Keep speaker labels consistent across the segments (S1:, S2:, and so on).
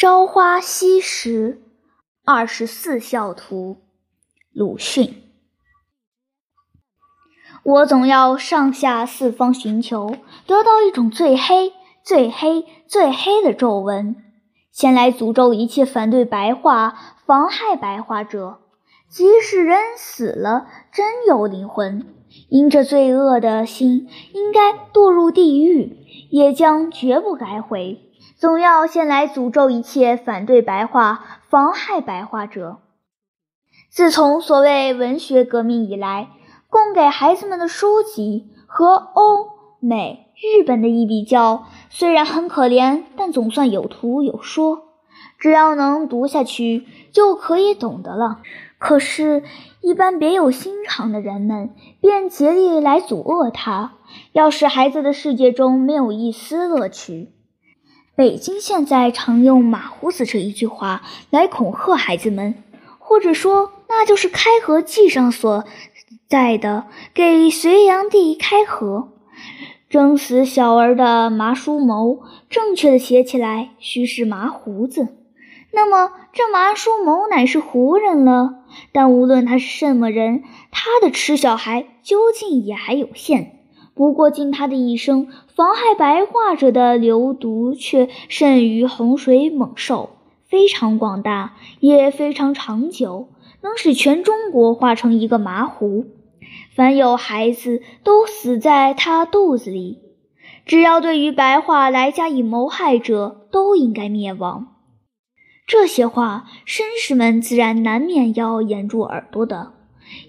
S1: 朝花夕拾，二十四孝图。鲁迅。我总要上下四方寻求，得到一种最黑、最黑、最黑的皱纹，先来诅咒一切反对白话、妨害白话者。即使人死了，真有灵魂，因这罪恶的心应该堕入地狱，也将绝不改悔。总要先来诅咒一切反对白话、妨害白话者。自从所谓文学革命以来，供给孩子们的书籍和欧美、日本的一比较，虽然很可怜，但总算有图有说，只要能读下去，就可以懂得了。可是，一般别有心肠的人们便竭力来阻遏他，要使孩子的世界中没有一丝乐趣。北京现在常用“马胡子”这一句话来恐吓孩子们，或者说，那就是《开河记》上所在的“给隋炀帝开河，征死小儿的麻叔谋”。正确的写起来，须是“麻胡子”。那么，这麻叔谋乃是胡人了。但无论他是什么人，他的吃小孩究竟也还有限。不过，经他的一生，妨害白化者的流毒却甚于洪水猛兽，非常广大，也非常长久，能使全中国化成一个麻糊。凡有孩子，都死在他肚子里。只要对于白话来加以谋害者，都应该灭亡。这些话，绅士们自然难免要掩住耳朵的。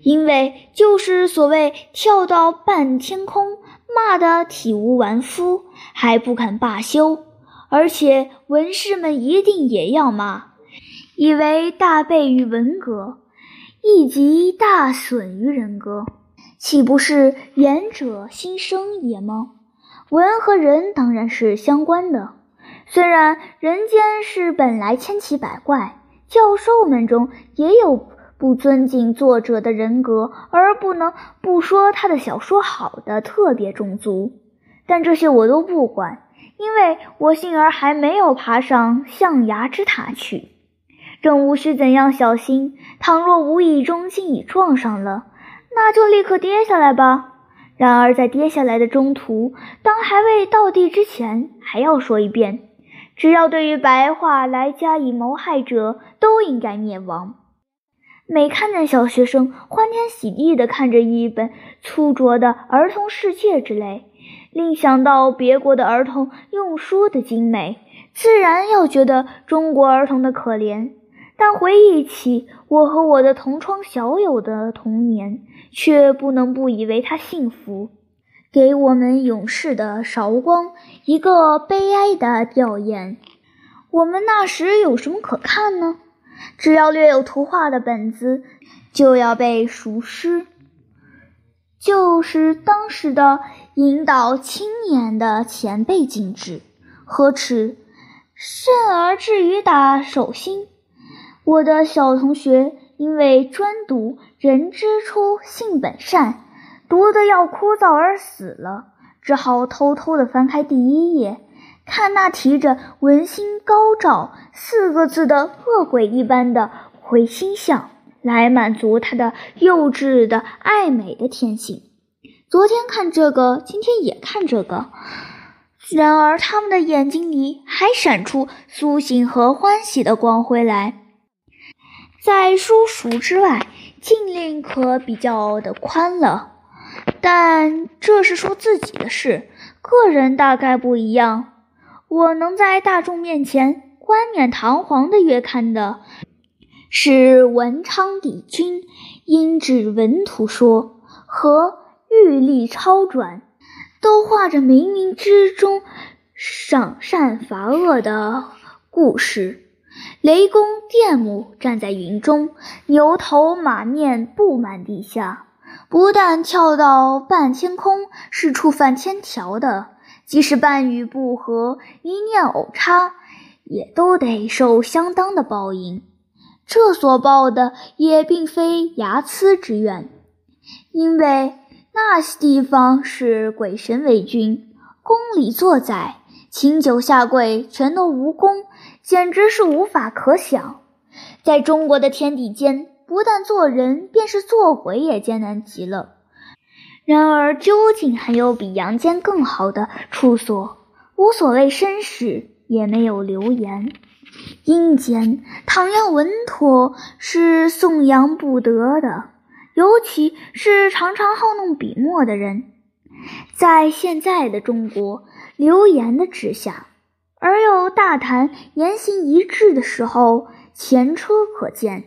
S1: 因为就是所谓跳到半天空，骂得体无完肤，还不肯罢休，而且文士们一定也要骂，以为大悖于文格，亦即大损于人格，岂不是言者心生也吗？文和人当然是相关的，虽然人间是本来千奇百怪，教授们中也有。不尊敬作者的人格，而不能不说他的小说好的特别种族，但这些我都不管，因为我幸而还没有爬上象牙之塔去，正无需怎样小心。倘若无意中竟已撞上了，那就立刻跌下来吧。然而在跌下来的中途，当还未到地之前，还要说一遍：只要对于白话来加以谋害者，都应该灭亡。每看见小学生欢天喜地地看着一本粗拙的《儿童世界》之类，另想到别国的儿童用书的精美，自然要觉得中国儿童的可怜。但回忆起我和我的同窗小友的童年，却不能不以为他幸福，给我们勇士的韶光一个悲哀的吊唁。我们那时有什么可看呢？只要略有图画的本子，就要被熟诗，就是当时的引导青年的前辈禁止，呵斥，甚而至于打手心。我的小同学因为专读“人之初，性本善”，读得要枯燥而死了，只好偷偷地翻开第一页。看那提着“文心高照”四个字的恶鬼一般的回心像，来满足他的幼稚的爱美的天性。昨天看这个，今天也看这个，然而他们的眼睛里还闪出苏醒和欢喜的光辉来。在书塾之外，禁令可比较的宽了，但这是说自己的事，个人大概不一样。我能在大众面前冠冕堂皇的阅看的，是文昌帝君阴指文图说和玉历超转，都画着冥冥之中赏善罚恶的故事。雷公电母站在云中，牛头马面布满地下，不但跳到半天空，是触犯天条的。即使半语不合，一念偶差，也都得受相当的报应。这所报的也并非睚眦之怨，因为那些地方是鬼神为君，宫里作宰，请酒下跪全都无功，简直是无法可想。在中国的天地间，不但做人，便是做鬼也艰难极了。然而，究竟还有比阳间更好的处所？无所谓身世，也没有流言。阴间倘要稳妥，是颂扬不得的。尤其是常常好弄笔墨的人，在现在的中国，流言的之下，而又大谈言行一致的时候，前车可鉴。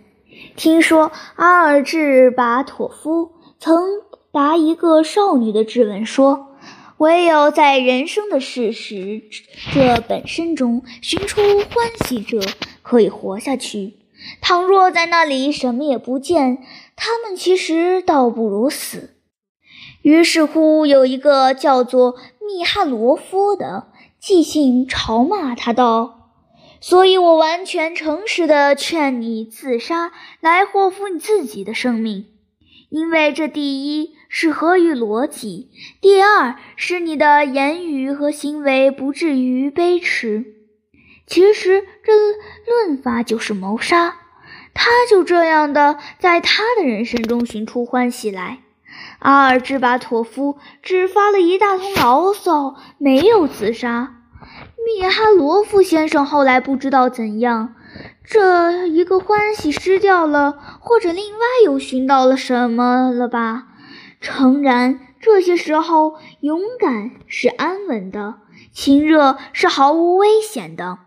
S1: 听说阿尔智巴托夫曾答一个少女的质问说：“唯有在人生的事实这本身中寻出欢喜者，可以活下去。倘若在那里什么也不见。”他们其实倒不如死。于是乎，有一个叫做密哈罗夫的寄信嘲骂他道：“所以我完全诚实的劝你自杀，来祸福你自己的生命。因为这第一是合于逻辑，第二是你的言语和行为不至于卑迟。其实这论法就是谋杀。”他就这样的在他的人生中寻出欢喜来。阿尔芝巴托夫只发了一大通牢骚，没有自杀。米哈罗夫先生后来不知道怎样，这一个欢喜失掉了，或者另外又寻到了什么了吧？诚然，这些时候勇敢是安稳的，亲热是毫无危险的。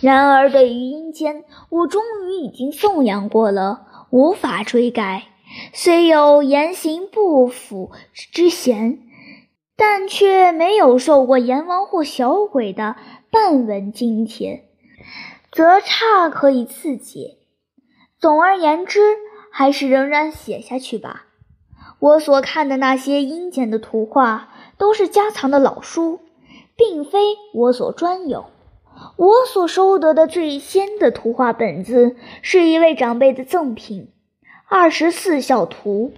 S1: 然而，对于阴间，我终于已经颂扬过了，无法追改。虽有言行不符之嫌，但却没有受过阎王或小鬼的半文津贴，则差可以自解。总而言之，还是仍然写下去吧。我所看的那些阴间的图画，都是家藏的老书，并非我所专有。我所收得的最先的图画本子，是一位长辈的赠品，《二十四孝图》。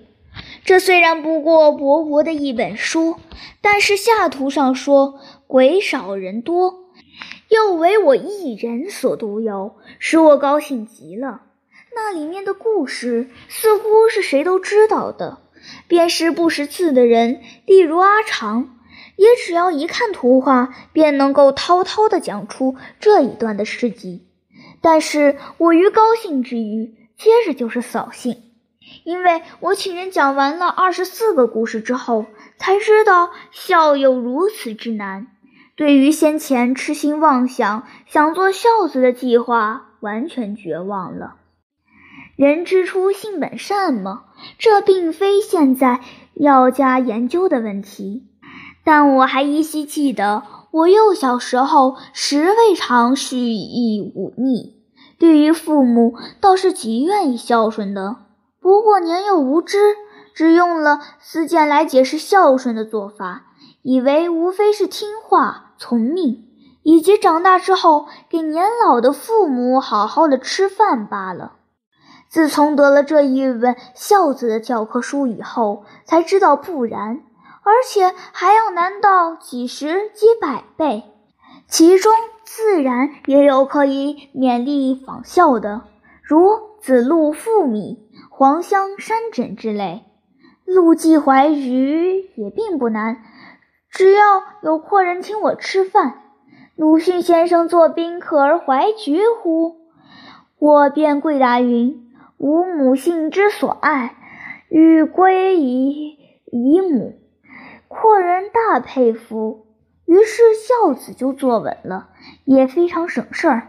S1: 这虽然不过薄薄的一本书，但是下图上说鬼少人多，又为我一人所独有，使我高兴极了。那里面的故事似乎是谁都知道的，便是不识字的人，例如阿长。也只要一看图画，便能够滔滔地讲出这一段的事迹。但是我于高兴之余，接着就是扫兴，因为我请人讲完了二十四个故事之后，才知道孝有如此之难。对于先前痴心妄想想做孝子的计划，完全绝望了。人之初，性本善吗？这并非现在要加研究的问题。但我还依稀记得，我幼小时候时未尝蓄意忤逆，对于父母倒是极愿意孝顺的。不过年幼无知，只用了私见来解释孝顺的做法，以为无非是听话从命，以及长大之后给年老的父母好好的吃饭罢了。自从得了这一本孝子的教科书以后，才知道不然。而且还要难到几十几百倍，其中自然也有可以勉励仿效的，如子路父米、黄香山枕之类。陆记怀鱼也并不难，只要有阔人请我吃饭。鲁迅先生作宾客而怀菊乎？我便跪答云：吾母性之所爱，欲归以以母。阔人大佩服，于是孝子就坐稳了，也非常省事儿，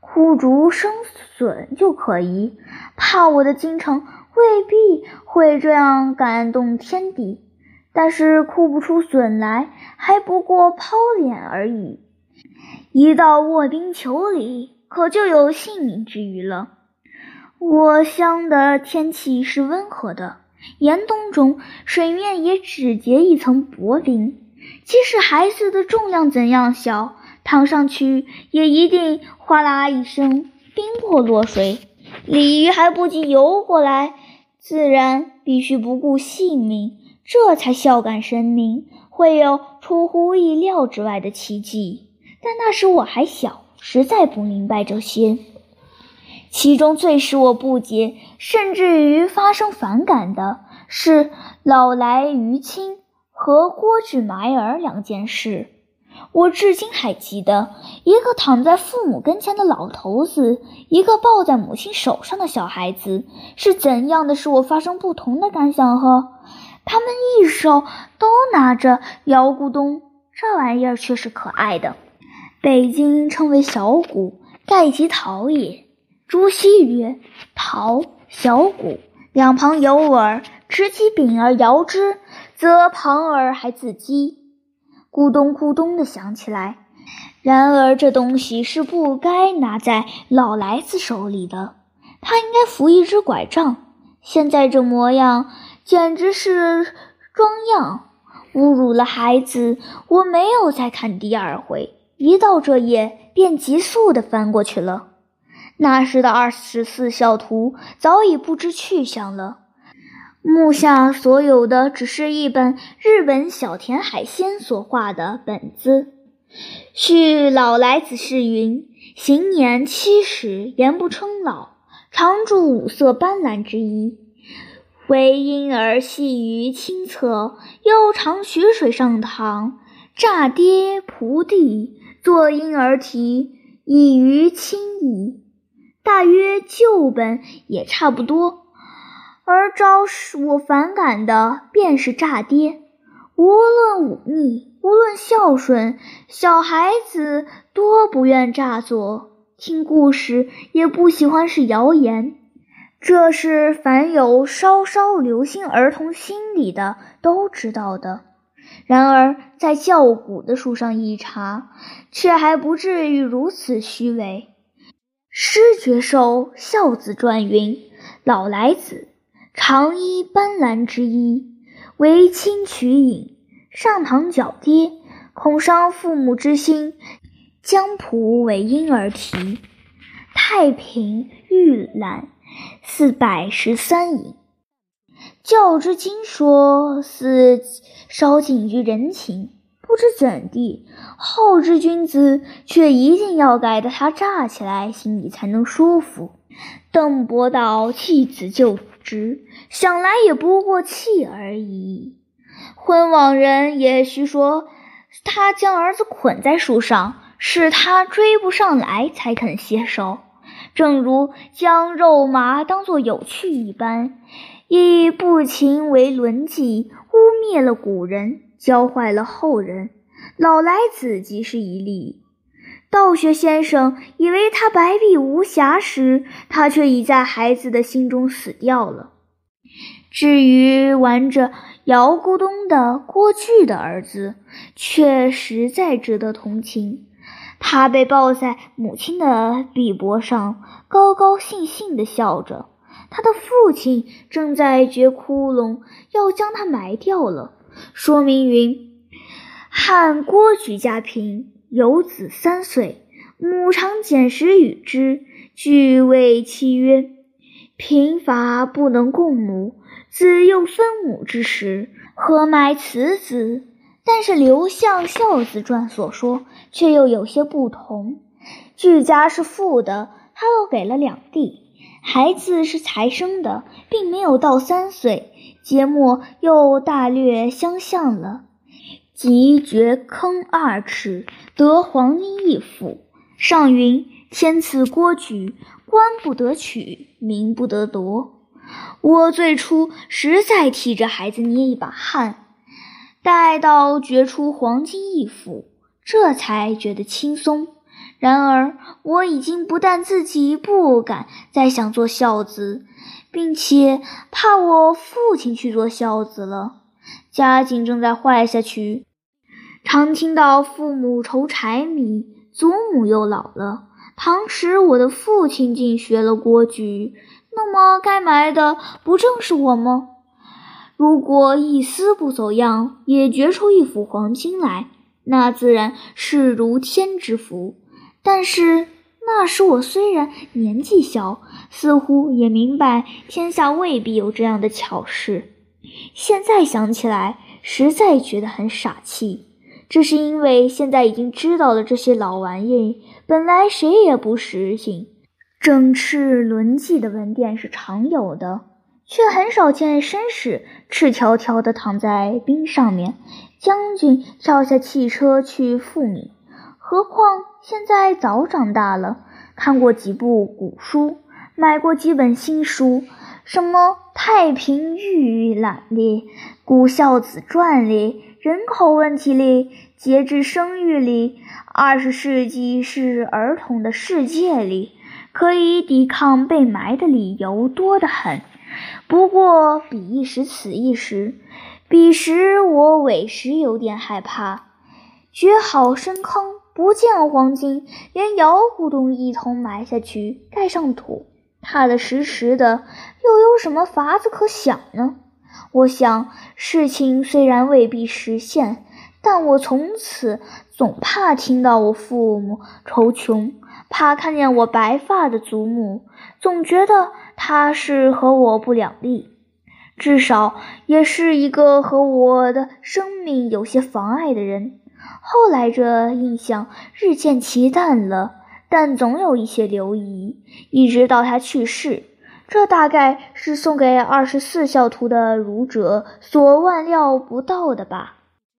S1: 枯竹生笋就可以。怕我的京城未必会这样感动天地，但是哭不出笋来，还不过抛脸而已。一到卧冰求鲤，可就有性命之虞了。我乡的天气是温和的。严冬中，水面也只结一层薄冰。即使孩子的重量怎样小，躺上去也一定哗啦一声，冰破落水。鲤鱼还不及游过来，自然必须不顾性命，这才孝感神明，会有出乎意料之外的奇迹。但那时我还小，实在不明白这些。其中最使我不解，甚至于发生反感的是老来于亲和郭巨埋儿两件事。我至今还记得，一个躺在父母跟前的老头子，一个抱在母亲手上的小孩子，是怎样的使我发生不同的感想呵？他们一手都拿着摇咕咚，这玩意儿却是可爱的。北京称为小鼓，盖即陶也。朱熹曰：“陶，小鼓，两旁有耳，持其柄而摇之，则旁耳还自击。”咕咚咕咚的响起来。然而这东西是不该拿在老来子手里的，他应该扶一只拐杖。现在这模样，简直是装样，侮辱了孩子。我没有再看第二回，一到这页便急速地翻过去了。那时的二十四孝图早已不知去向了。目下所有的只是一本日本小田海鲜所画的本子。据老来子是云：行年七十，言不称老，常著五色斑斓之衣，为婴儿戏于清侧，又常取水上堂，乍跌仆地，作婴儿啼，以于亲矣。大约旧本也差不多。而招使我反感的便是诈爹。无论忤逆，无论孝顺，小孩子多不愿诈作。听故事也不喜欢是谣言。这是凡有稍稍留心儿童心理的都知道的。然而在教古的书上一查，却还不至于如此虚伪。诗绝寿《孝子传》云：“老来子。”常衣斑斓之衣，为亲取隐，上堂脚跌，恐伤父母之心，将仆为婴儿啼。太平御览四百十三引。教之经说，似稍近于人情，不知怎地，后之君子却一定要改得他炸起来，心里才能舒服。邓伯道弃子就。职想来也不过气而已。昏往人也许说，他将儿子捆在树上，是他追不上来才肯携手，正如将肉麻当作有趣一般，以不勤为伦纪，污蔑了古人，教坏了后人。老来子即是一例。道学先生以为他白璧无瑕时，他却已在孩子的心中死掉了。至于玩着摇咕咚的郭巨的儿子，却实在值得同情。他被抱在母亲的臂膊上，高高兴兴地笑着。他的父亲正在掘窟窿，要将他埋掉了。说明云：汉郭举家贫。有子三岁，母常捡食与之。俱谓妻曰：“贫乏不能供母，子又分母之时，何埋此子？”但是刘向《孝子传》所说却又有些不同。具家是富的，他又给了两地；孩子是才生的，并没有到三岁，节末又大略相像了。即掘坑二尺，得黄金一斧。上云：“天赐郭举，官不得取，民不得夺。”我最初实在替这孩子捏一把汗，待到掘出黄金一斧，这才觉得轻松。然而我已经不但自己不敢再想做孝子，并且怕我父亲去做孝子了。家境正在坏下去。常听到父母愁柴米，祖母又老了。倘使我的父亲竟学了郭举，那么该埋的不正是我吗？如果一丝不走样，也掘出一幅黄金来，那自然是如天之福。但是那时我虽然年纪小，似乎也明白天下未必有这样的巧事。现在想起来，实在觉得很傻气。这是因为现在已经知道了这些老玩意本来谁也不实行。整饬轮迹的文殿是常有的，却很少见绅士赤条条的躺在冰上面，将军跳下汽车去赴米。何况现在早长大了，看过几部古书，买过几本新书，什么《太平御览》里、《古孝子传》里。人口问题里，节制生育里，二十世纪是儿童的世界里，可以抵抗被埋的理由多得很。不过彼一时，此一时。彼时我委实有点害怕。掘好深坑，不见黄金，连窑骨都一同埋下去，盖上土，踏得实实的，又有什么法子可想呢？我想，事情虽然未必实现，但我从此总怕听到我父母愁穷，怕看见我白发的祖母，总觉得他是和我不两立，至少也是一个和我的生命有些妨碍的人。后来这印象日渐其淡了，但总有一些留遗，一直到他去世。这大概是送给二十四孝图的儒者所万料不到的吧。